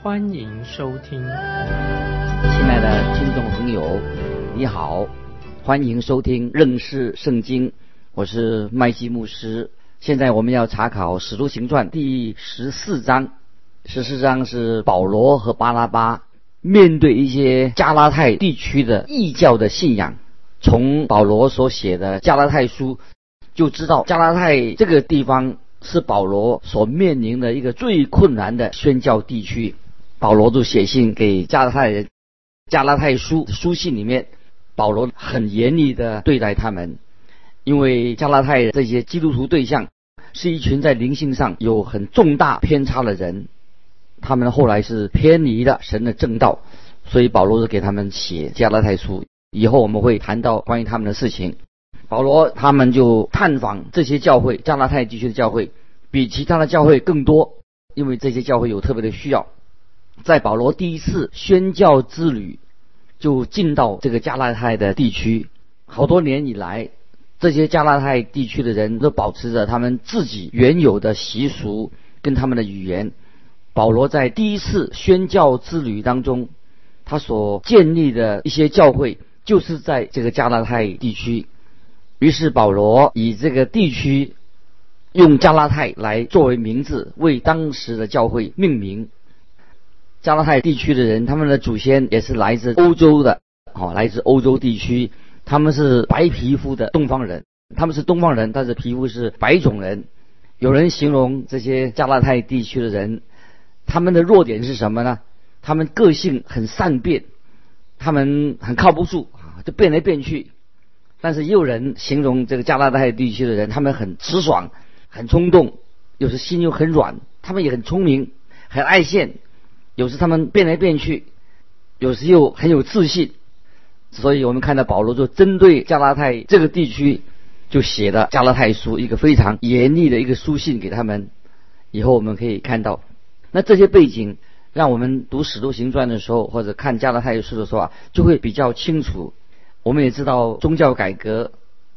欢迎收听。亲爱的听众朋友，你好，欢迎收听认识圣经，我是麦基牧师。现在我们要查考《使徒行传》第十四章。十四章是保罗和巴拉巴面对一些加拉太地区的异教的信仰。从保罗所写的加拉太书就知道，加拉太这个地方是保罗所面临的一个最困难的宣教地区。保罗就写信给加拉太人，加拉太书书信里面，保罗很严厉的对待他们。因为加拉太这些基督徒对象是一群在灵性上有很重大偏差的人，他们后来是偏离了神的正道，所以保罗是给他们写加拉太书。以后我们会谈到关于他们的事情。保罗他们就探访这些教会，加拉太地区的教会比其他的教会更多，因为这些教会有特别的需要。在保罗第一次宣教之旅就进到这个加拉太的地区，好多年以来。这些加拉太地区的人都保持着他们自己原有的习俗跟他们的语言。保罗在第一次宣教之旅当中，他所建立的一些教会就是在这个加拉太地区。于是保罗以这个地区用加拉太来作为名字，为当时的教会命名。加拉太地区的人，他们的祖先也是来自欧洲的，哦，来自欧洲地区。他们是白皮肤的东方人，他们是东方人，但是皮肤是白种人。有人形容这些加拉太地区的人，他们的弱点是什么呢？他们个性很善变，他们很靠不住啊，就变来变去。但是也有人形容这个加拉太地区的人，他们很直爽，很冲动，有时心又很软。他们也很聪明，很爱现，有时他们变来变去，有时又很有自信。所以我们看到保罗就针对加拉太这个地区，就写了加拉太书，一个非常严厉的一个书信给他们。以后我们可以看到，那这些背景，让我们读使徒行传的时候，或者看加拉太书的时候啊，就会比较清楚。我们也知道宗教改革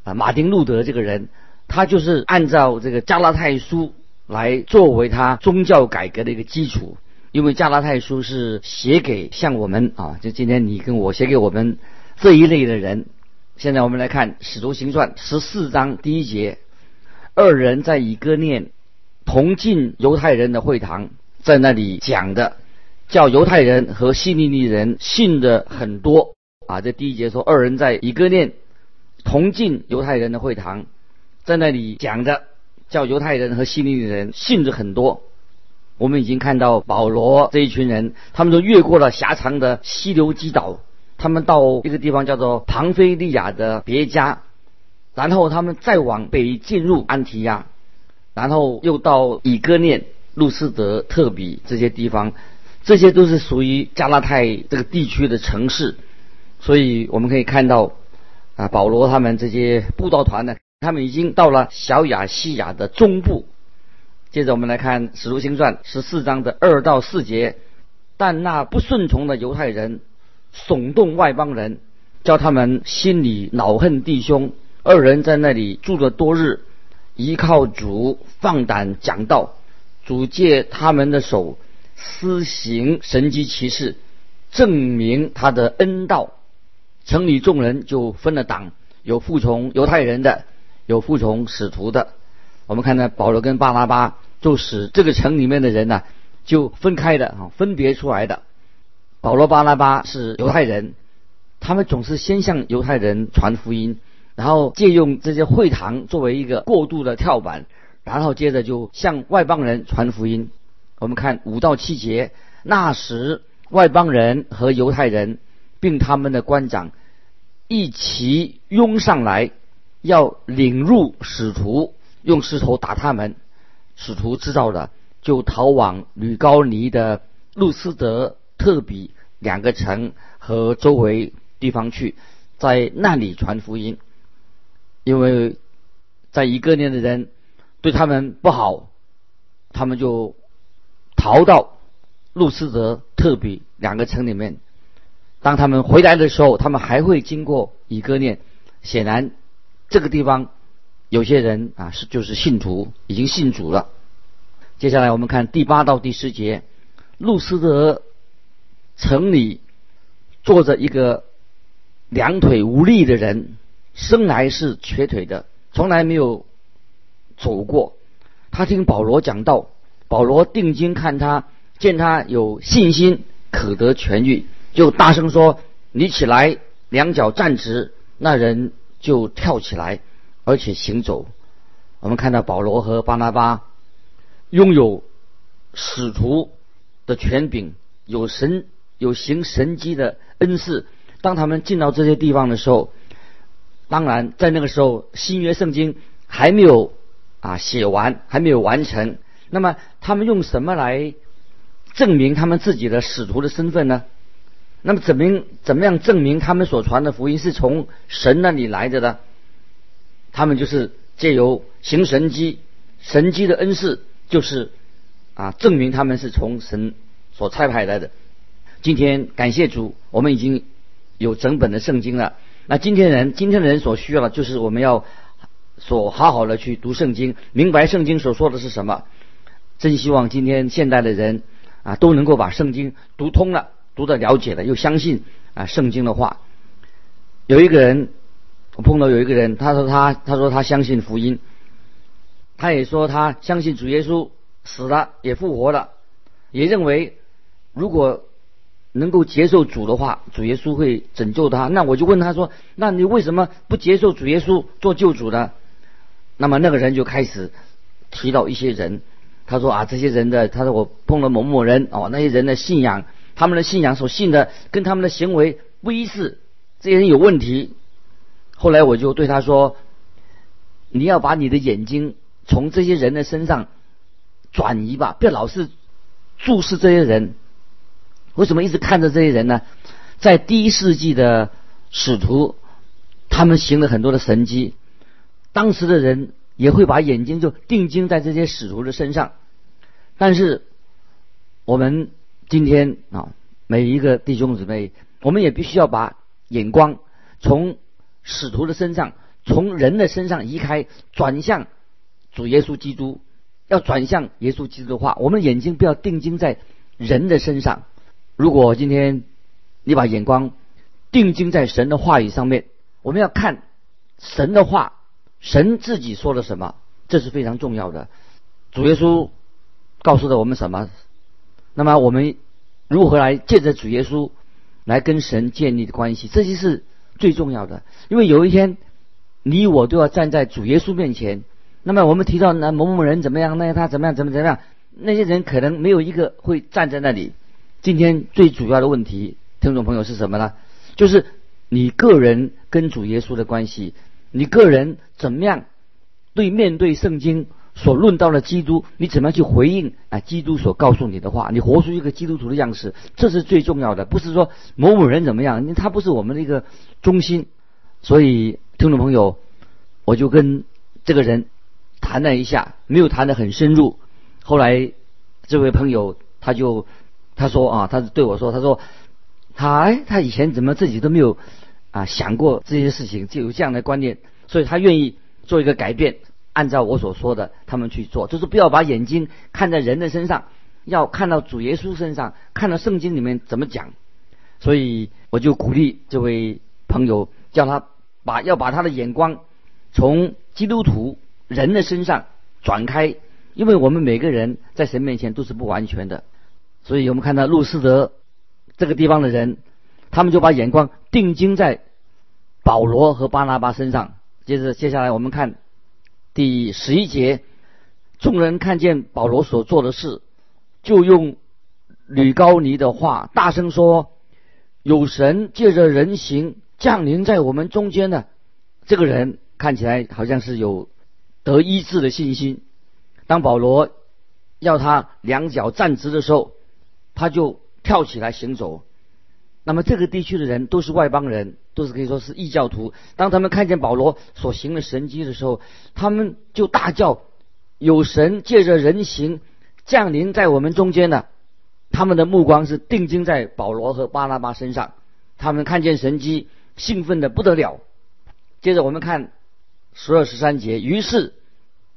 啊，马丁路德这个人，他就是按照这个加拉太书来作为他宗教改革的一个基础。因为加拉太书是写给像我们啊，就今天你跟我写给我们。这一类的人，现在我们来看《使徒行传》十四章第一节：二人在以哥念同进犹太人的会堂，在那里讲的，叫犹太人和希利尼人信的很多啊。这第一节说，二人在以哥念同进犹太人的会堂，在那里讲的，叫犹太人和希利尼人信的很多。我们已经看到保罗这一群人，他们都越过了狭长的溪流基岛。他们到一个地方叫做庞菲利亚的别家，然后他们再往北进入安提亚，然后又到以哥念、路斯德、特比这些地方，这些都是属于加拉太这个地区的城市。所以我们可以看到，啊，保罗他们这些布道团呢，他们已经到了小亚细亚的中部。接着我们来看《使徒行传》十四章的二到四节，但那不顺从的犹太人。耸动外邦人，叫他们心里恼恨弟兄。二人在那里住了多日，依靠主放胆讲道。主借他们的手施行神迹奇事，证明他的恩道。城里众人就分了党，有服从犹太人的，有服从使徒的。我们看到保罗跟巴拉巴就使这个城里面的人呢，就分开的啊，分别出来的。保罗、巴拉巴是犹太人，他们总是先向犹太人传福音，然后借用这些会堂作为一个过渡的跳板，然后接着就向外邦人传福音。我们看五到七节，那时外邦人和犹太人，并他们的官长一齐拥上来，要领入使徒，用石头打他们。使徒知道了，就逃往吕高尼的路斯德。特比两个城和周围地方去，在那里传福音。因为在一个年的人对他们不好，他们就逃到路斯德、特比两个城里面。当他们回来的时候，他们还会经过以哥念。显然，这个地方有些人啊是就是信徒，已经信主了。接下来我们看第八到第十节，路斯德城里坐着一个两腿无力的人，生来是瘸腿的，从来没有走过。他听保罗讲道，保罗定睛看他，见他有信心可得痊愈，就大声说：“你起来，两脚站直。”那人就跳起来，而且行走。我们看到保罗和巴拿巴拥有使徒的权柄，有神有行神迹的恩赐。当他们进到这些地方的时候，当然在那个时候新约圣经还没有啊写完，还没有完成。那么他们用什么来证明他们自己的使徒的身份呢？那么怎么怎么样证明他们所传的福音是从神那里来的呢？他们就是借由行神迹，神迹的恩赐就是啊证明他们是从神所差派来的。今天感谢主，我们已经有整本的圣经了。那今天人今天的人所需要的就是我们要所好好的去读圣经，明白圣经所说的是什么。真希望今天现代的人啊都能够把圣经读通了。读的了解了，又相信啊圣经的话。有一个人，我碰到有一个人，他说他他说他相信福音，他也说他相信主耶稣死了也复活了，也认为如果能够接受主的话，主耶稣会拯救他。那我就问他说：“那你为什么不接受主耶稣做救主呢？”那么那个人就开始提到一些人，他说啊这些人的，他说我碰了某某人哦，那些人的信仰。他们的信仰所信的跟他们的行为不一致，这些人有问题。后来我就对他说：“你要把你的眼睛从这些人的身上转移吧，别老是注视这些人。为什么一直看着这些人呢？在第一世纪的使徒，他们行了很多的神迹，当时的人也会把眼睛就定睛在这些使徒的身上。但是我们。”今天啊，每一个弟兄姊妹，我们也必须要把眼光从使徒的身上，从人的身上移开，转向主耶稣基督。要转向耶稣基督的话，我们眼睛不要定睛在人的身上。如果今天你把眼光定睛在神的话语上面，我们要看神的话，神自己说了什么，这是非常重要的。主耶稣告诉了我们什么？那么我们如何来借着主耶稣来跟神建立的关系？这些是最重要的。因为有一天你我都要站在主耶稣面前。那么我们提到那某某人怎么样，那他怎么样，怎么怎么样？那些人可能没有一个会站在那里。今天最主要的问题，听众朋友是什么呢？就是你个人跟主耶稣的关系，你个人怎么样对面对圣经？所论到了基督，你怎么样去回应啊？基督所告诉你的话，你活出一个基督徒的样式，这是最重要的。不是说某某人怎么样，他不是我们的一个中心。所以，听众朋友，我就跟这个人谈了一下，没有谈得很深入。后来，这位朋友他就他说啊，他对我说，他说他哎，他以前怎么自己都没有啊想过这些事情，就有这样的观念，所以他愿意做一个改变。按照我所说的，他们去做，就是不要把眼睛看在人的身上，要看到主耶稣身上，看到圣经里面怎么讲。所以我就鼓励这位朋友，叫他把要把他的眼光从基督徒人的身上转开，因为我们每个人在神面前都是不完全的。所以我们看到路斯德这个地方的人，他们就把眼光定睛在保罗和巴拿巴身上。接着接下来我们看。第十一节，众人看见保罗所做的事，就用吕高尼的话大声说：“有神借着人形降临在我们中间的这个人，看起来好像是有得医治的信心。”当保罗要他两脚站直的时候，他就跳起来行走。那么这个地区的人都是外邦人，都是可以说是异教徒。当他们看见保罗所行的神迹的时候，他们就大叫：“有神借着人形降临在我们中间的。”他们的目光是定睛在保罗和巴拿巴身上，他们看见神迹，兴奋的不得了。接着我们看十二十三节，于是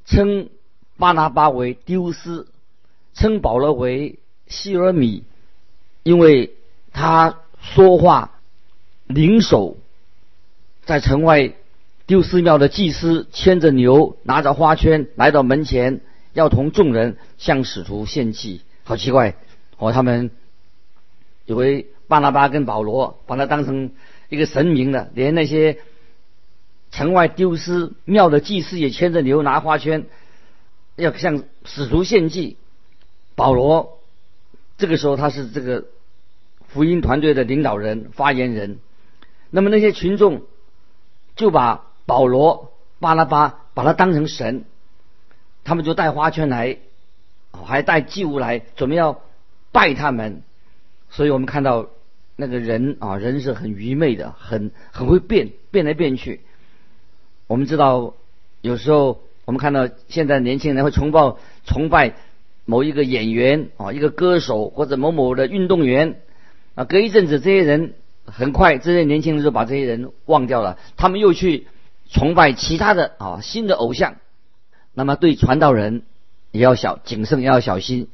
称巴拿巴为丢斯，称保罗为希尔米，因为他说话灵手，在城外丢寺庙的祭司牵着牛，拿着花圈来到门前，要同众人向使徒献祭。好奇怪。哦，他们以为巴拿巴跟保罗把他当成一个神明了，连那些城外丢失庙的祭司也牵着牛拿花圈，要向使徒献祭。保罗这个时候他是这个福音团队的领导人、发言人，那么那些群众就把保罗、巴拉巴把他当成神，他们就带花圈来，还带祭物来，准备要。拜他们，所以我们看到那个人啊，人是很愚昧的，很很会变，变来变去。我们知道，有时候我们看到现在年轻人会崇拜崇拜某一个演员啊，一个歌手或者某某的运动员啊，隔一阵子这些人很快，这些年轻人就把这些人忘掉了，他们又去崇拜其他的啊新的偶像。那么对传道人也要小谨慎，也要小心。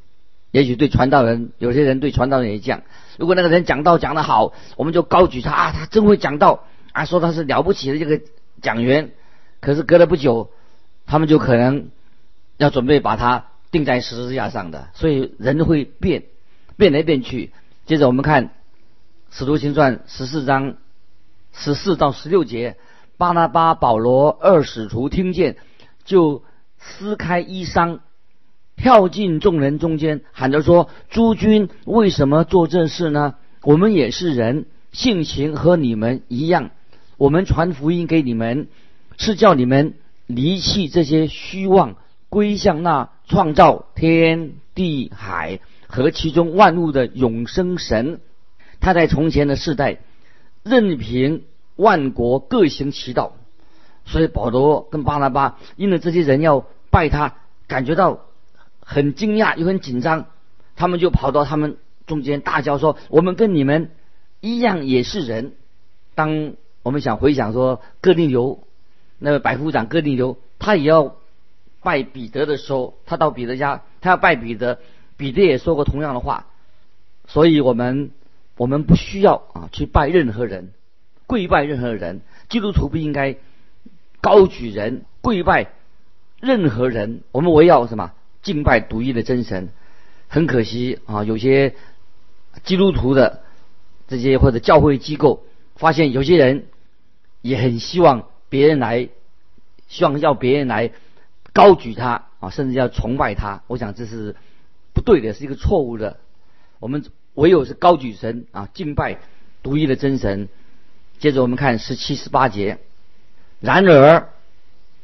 也许对传道人，有些人对传道人也讲：如果那个人讲道讲得好，我们就高举他啊，他真会讲道啊，说他是了不起的这个讲员。可是隔了不久，他们就可能要准备把他钉在十字架上的。所以人会变，变来变去。接着我们看《使徒行传》十四章十四到十六节，巴拿巴、保罗二使徒听见，就撕开衣裳。跳进众人中间，喊着说：“诸君为什么做这事呢？我们也是人，性情和你们一样。我们传福音给你们，是叫你们离弃这些虚妄，归向那创造天地海和其中万物的永生神。他在从前的世代，任凭万国各行其道。所以保罗跟巴拿巴因为这些人要拜他，感觉到。”很惊讶又很紧张，他们就跑到他们中间大叫说：“我们跟你们一样也是人。”当我们想回想说，哥林流那个百夫长哥林流，他也要拜彼得的时候，他到彼得家，他要拜彼得，彼得也说过同样的话。所以我们我们不需要啊去拜任何人，跪拜任何人。基督徒不应该高举人，跪拜任何人。我们唯要什么？敬拜独一的真神，很可惜啊，有些基督徒的这些或者教会机构，发现有些人也很希望别人来，希望要别人来高举他啊，甚至要崇拜他。我想这是不对的，是一个错误的。我们唯有是高举神啊，敬拜独一的真神。接着我们看十七、十八节，然而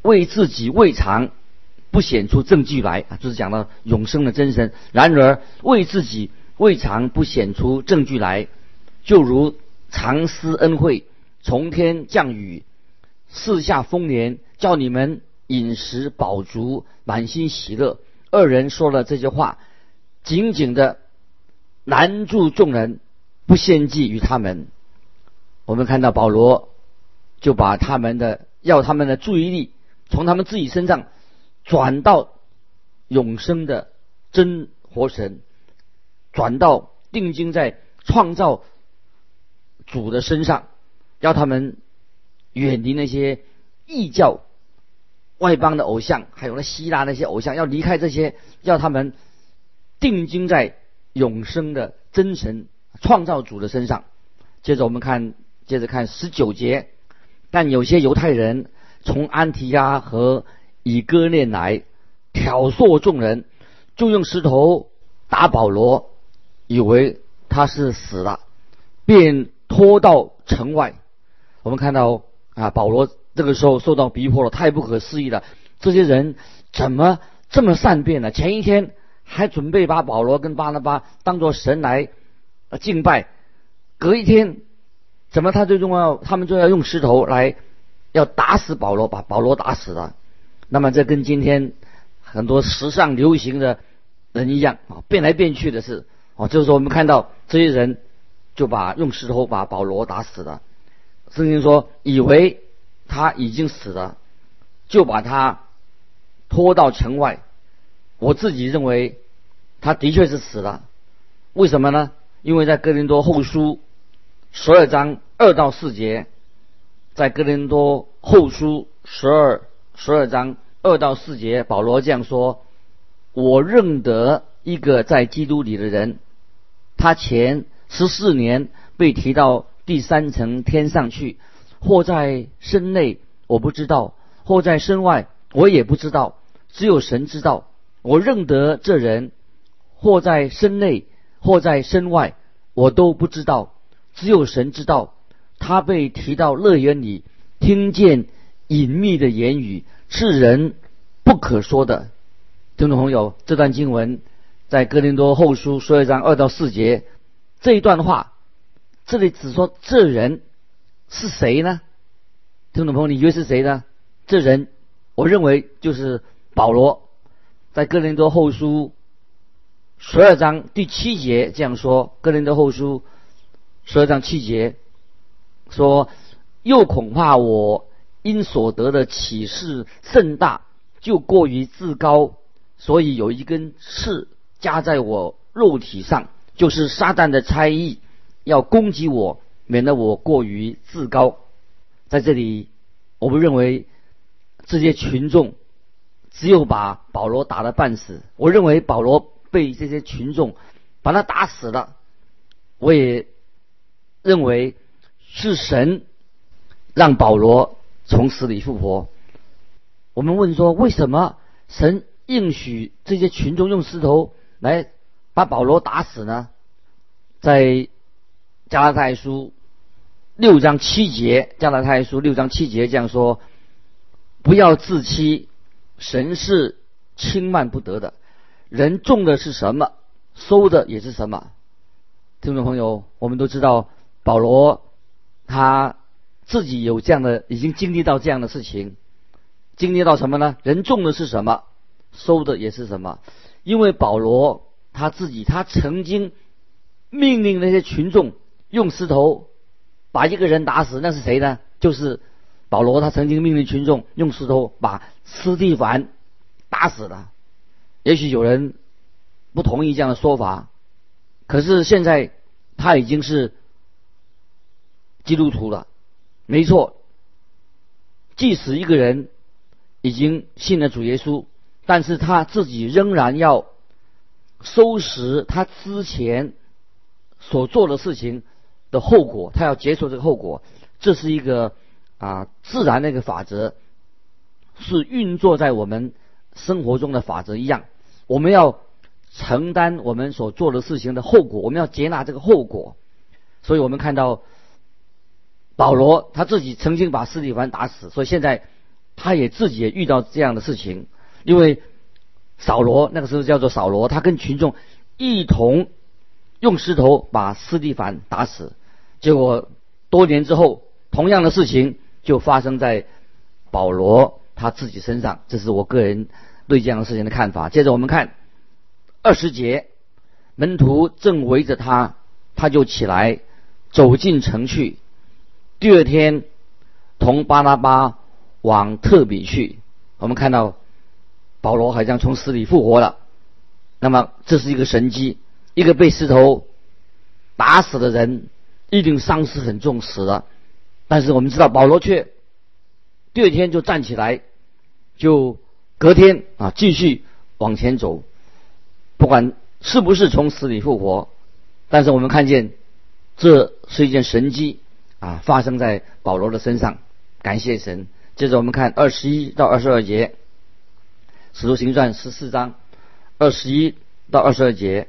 为自己未尝。不显出证据来啊，就是讲到永生的真神。然而为自己未尝不显出证据来，就如常施恩惠，从天降雨，四下丰年，叫你们饮食饱足，满心喜乐。二人说了这些话，紧紧的拦住众人，不献祭于他们。我们看到保罗就把他们的要他们的注意力从他们自己身上。转到永生的真活神，转到定睛在创造主的身上，要他们远离那些异教、外邦的偶像，还有那希腊那些偶像，要离开这些，要他们定睛在永生的真神创造主的身上。接着我们看，接着看十九节，但有些犹太人从安提亚和以割念来挑唆众人，就用石头打保罗，以为他是死了，便拖到城外。我们看到啊，保罗这个时候受到逼迫了，太不可思议了。这些人怎么这么善变呢？前一天还准备把保罗跟巴拿巴当作神来敬拜，隔一天，怎么他最重要？他们就要用石头来要打死保罗，把保罗打死了。那么这跟今天很多时尚流行的人一样啊，变来变去的是啊，就是说我们看到这些人就把用石头把保罗打死了。圣经说，以为他已经死了，就把他拖到城外。我自己认为他的确是死了。为什么呢？因为在哥林多后书十二章二到四节，在哥林多后书十二十二章二到四节，保罗这样说：“我认得一个在基督里的人，他前十四年被提到。”第三层天上去，或在身内，我不知道；或在身外，我也不知道。只有神知道。我认得这人，或在身内，或在身外，我都不知道。只有神知道。他被提到乐园里，听见隐秘的言语，是人不可说的。听众朋友，这段经文在哥林多后书十二章二到四节这一段话。这里只说这人是谁呢？听众朋友，你以为是谁呢？这人，我认为就是保罗，在哥林多后书十二章第七节这样说：哥林多后书十二章七节说，又恐怕我因所得的启示甚大，就过于自高，所以有一根刺加在我肉体上，就是撒旦的差役。要攻击我，免得我过于自高。在这里，我们认为这些群众只有把保罗打得半死。我认为保罗被这些群众把他打死了。我也认为是神让保罗从死里复活。我们问说，为什么神应许这些群众用石头来把保罗打死呢？在加拉太书六章七节，加拉太书六章七节这样说：不要自欺，神是轻慢不得的。人种的是什么，收的也是什么。听众朋友，我们都知道保罗他自己有这样的，已经经历到这样的事情，经历到什么呢？人种的是什么，收的也是什么。因为保罗他自己，他曾经命令那些群众。用石头把一个人打死，那是谁呢？就是保罗，他曾经命令群众用石头把斯蒂凡打死了。也许有人不同意这样的说法，可是现在他已经是基督徒了。没错，即使一个人已经信了主耶稣，但是他自己仍然要收拾他之前所做的事情。的后果，他要接受这个后果，这是一个啊自然那个法则，是运作在我们生活中的法则一样。我们要承担我们所做的事情的后果，我们要接纳这个后果。所以我们看到保罗他自己曾经把斯蒂凡打死，所以现在他也自己也遇到这样的事情。因为扫罗那个时候叫做扫罗，他跟群众一同。用石头把斯蒂凡打死，结果多年之后，同样的事情就发生在保罗他自己身上。这是我个人对这样的事情的看法。接着我们看二十节，门徒正围着他，他就起来走进城去。第二天，同巴拉巴往特比去。我们看到保罗好像从死里复活了。那么这是一个神迹。一个被石头打死的人，一定伤势很重，死了。但是我们知道，保罗却第二天就站起来，就隔天啊继续往前走。不管是不是从死里复活，但是我们看见这是一件神迹啊，发生在保罗的身上。感谢神。接着我们看二十一到二十二节，《使徒行传》十四章二十一到二十二节。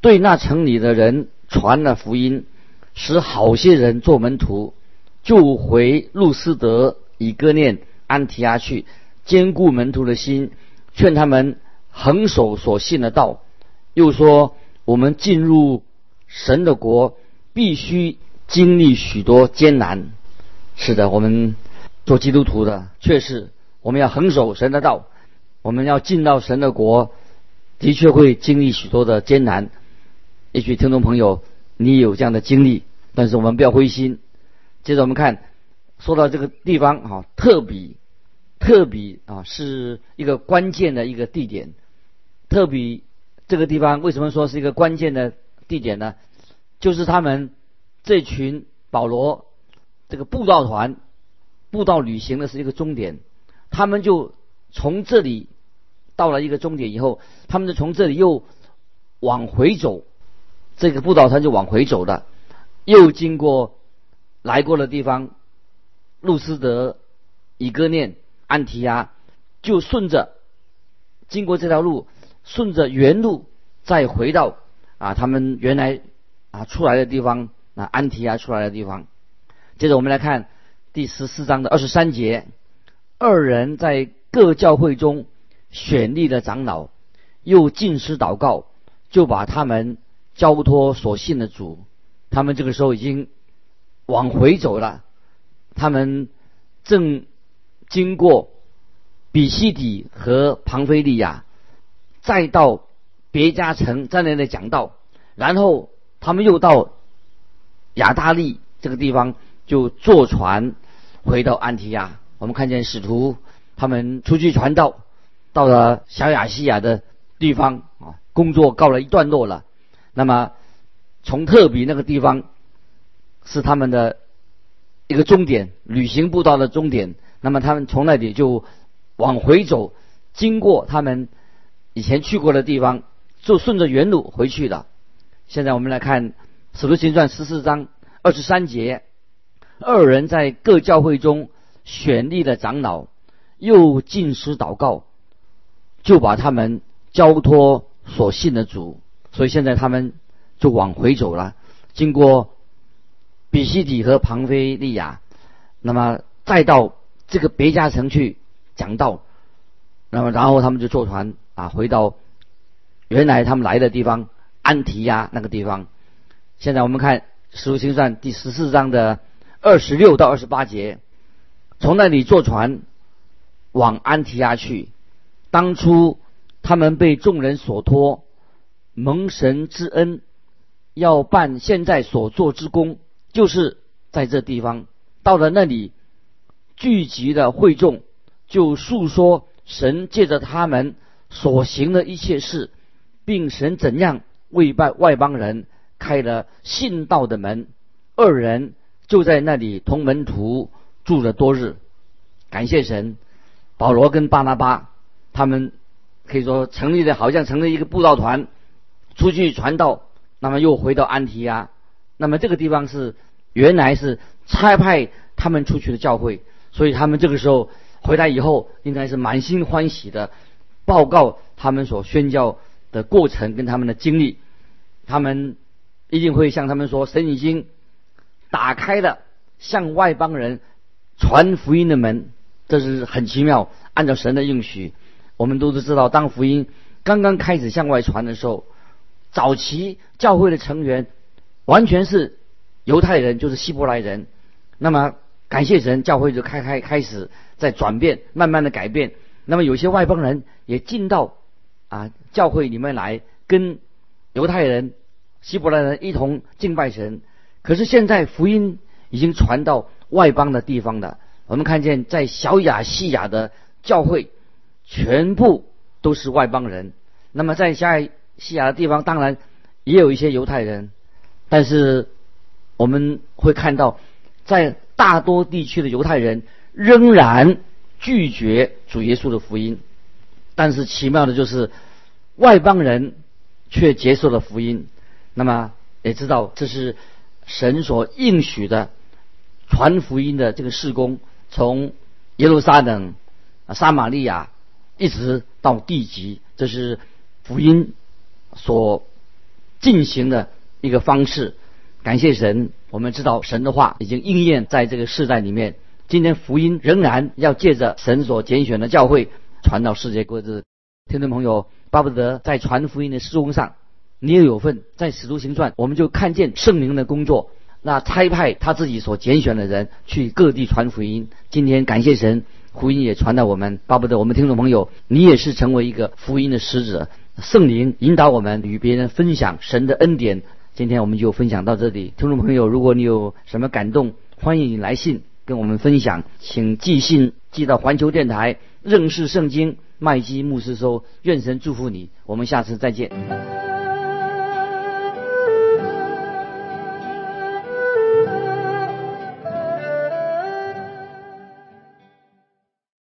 对那城里的人传了福音，使好些人做门徒，就回路斯德、以哥念、安提阿去，兼顾门徒的心，劝他们恒守所信的道。又说：我们进入神的国，必须经历许多艰难。是的，我们做基督徒的，确实我们要横守神的道，我们要进到神的国，的确会经历许多的艰难。也许听众朋友你有这样的经历，但是我们不要灰心。接着我们看，说到这个地方啊，特比，特比啊，是一个关键的一个地点。特比这个地方为什么说是一个关键的地点呢？就是他们这群保罗这个布道团布道旅行的是一个终点，他们就从这里到了一个终点以后，他们就从这里又往回走，这个布道团就往回走的，又经过来过的地方，路斯德、以哥念、安提亚，就顺着经过这条路。顺着原路再回到啊，他们原来啊出来的地方，那安提亚出来的地方。接着我们来看第十四章的二十三节，二人在各教会中选立了长老，又进师祷告，就把他们交托所信的主。他们这个时候已经往回走了，他们正经过比西底和庞菲利亚。再到别家城在那里讲道，然后他们又到亚大利这个地方，就坐船回到安提亚。我们看见使徒他们出去传道，到了小亚细亚的地方啊，工作告了一段落了。那么从特比那个地方是他们的一个终点，旅行步道的终点。那么他们从那里就往回走，经过他们。以前去过的地方，就顺着原路回去的。现在我们来看《使徒行传》十四章二十三节，二人在各教会中选立了长老，又进师祷告，就把他们交托所信的主。所以现在他们就往回走了，经过比西底和庞菲利亚，那么再到这个别家城去讲道，那么然后他们就坐船。啊，回到原来他们来的地方安提亚那个地方。现在我们看《使徒行传》第十四章的二十六到二十八节，从那里坐船往安提亚去。当初他们被众人所托，蒙神之恩，要办现在所做之功，就是在这地方。到了那里，聚集的会众就述说神借着他们。所行的一切事，并神怎样为外外邦人开了信道的门，二人就在那里同门徒住了多日。感谢神，保罗跟巴拿巴他们可以说成立的，好像成立一个布道团，出去传道。那么又回到安提亚，那么这个地方是原来是差派他们出去的教会，所以他们这个时候回来以后，应该是满心欢喜的。报告他们所宣教的过程跟他们的经历，他们一定会向他们说：神已经打开了向外邦人传福音的门，这是很奇妙。按照神的应许，我们都是知道，当福音刚刚开始向外传的时候，早期教会的成员完全是犹太人，就是希伯来人。那么感谢神，教会就开开开始在转变，慢慢的改变。那么有些外邦人也进到啊教会里面来，跟犹太人、希伯来人一同敬拜神。可是现在福音已经传到外邦的地方了。我们看见在小亚细亚的教会，全部都是外邦人。那么在小亚细亚的地方，当然也有一些犹太人，但是我们会看到，在大多地区的犹太人仍然。拒绝主耶稣的福音，但是奇妙的就是外邦人却接受了福音。那么也知道这是神所应许的传福音的这个事工，从耶路撒冷、啊撒玛利亚一直到地极，这是福音所进行的一个方式。感谢神，我们知道神的话已经应验在这个世代里面。今天福音仍然要借着神所拣选的教会传到世界各地。听众朋友，巴不得在传福音的事工上，你也有份。在使徒行传，我们就看见圣灵的工作，那差派他自己所拣选的人去各地传福音。今天感谢神，福音也传到我们，巴不得我们听众朋友，你也是成为一个福音的使者。圣灵引导我们与别人分享神的恩典。今天我们就分享到这里，听众朋友，如果你有什么感动，欢迎你来信跟我们分享，请寄信寄到环球电台认识圣经麦基牧师收。愿神祝福你，我们下次再见。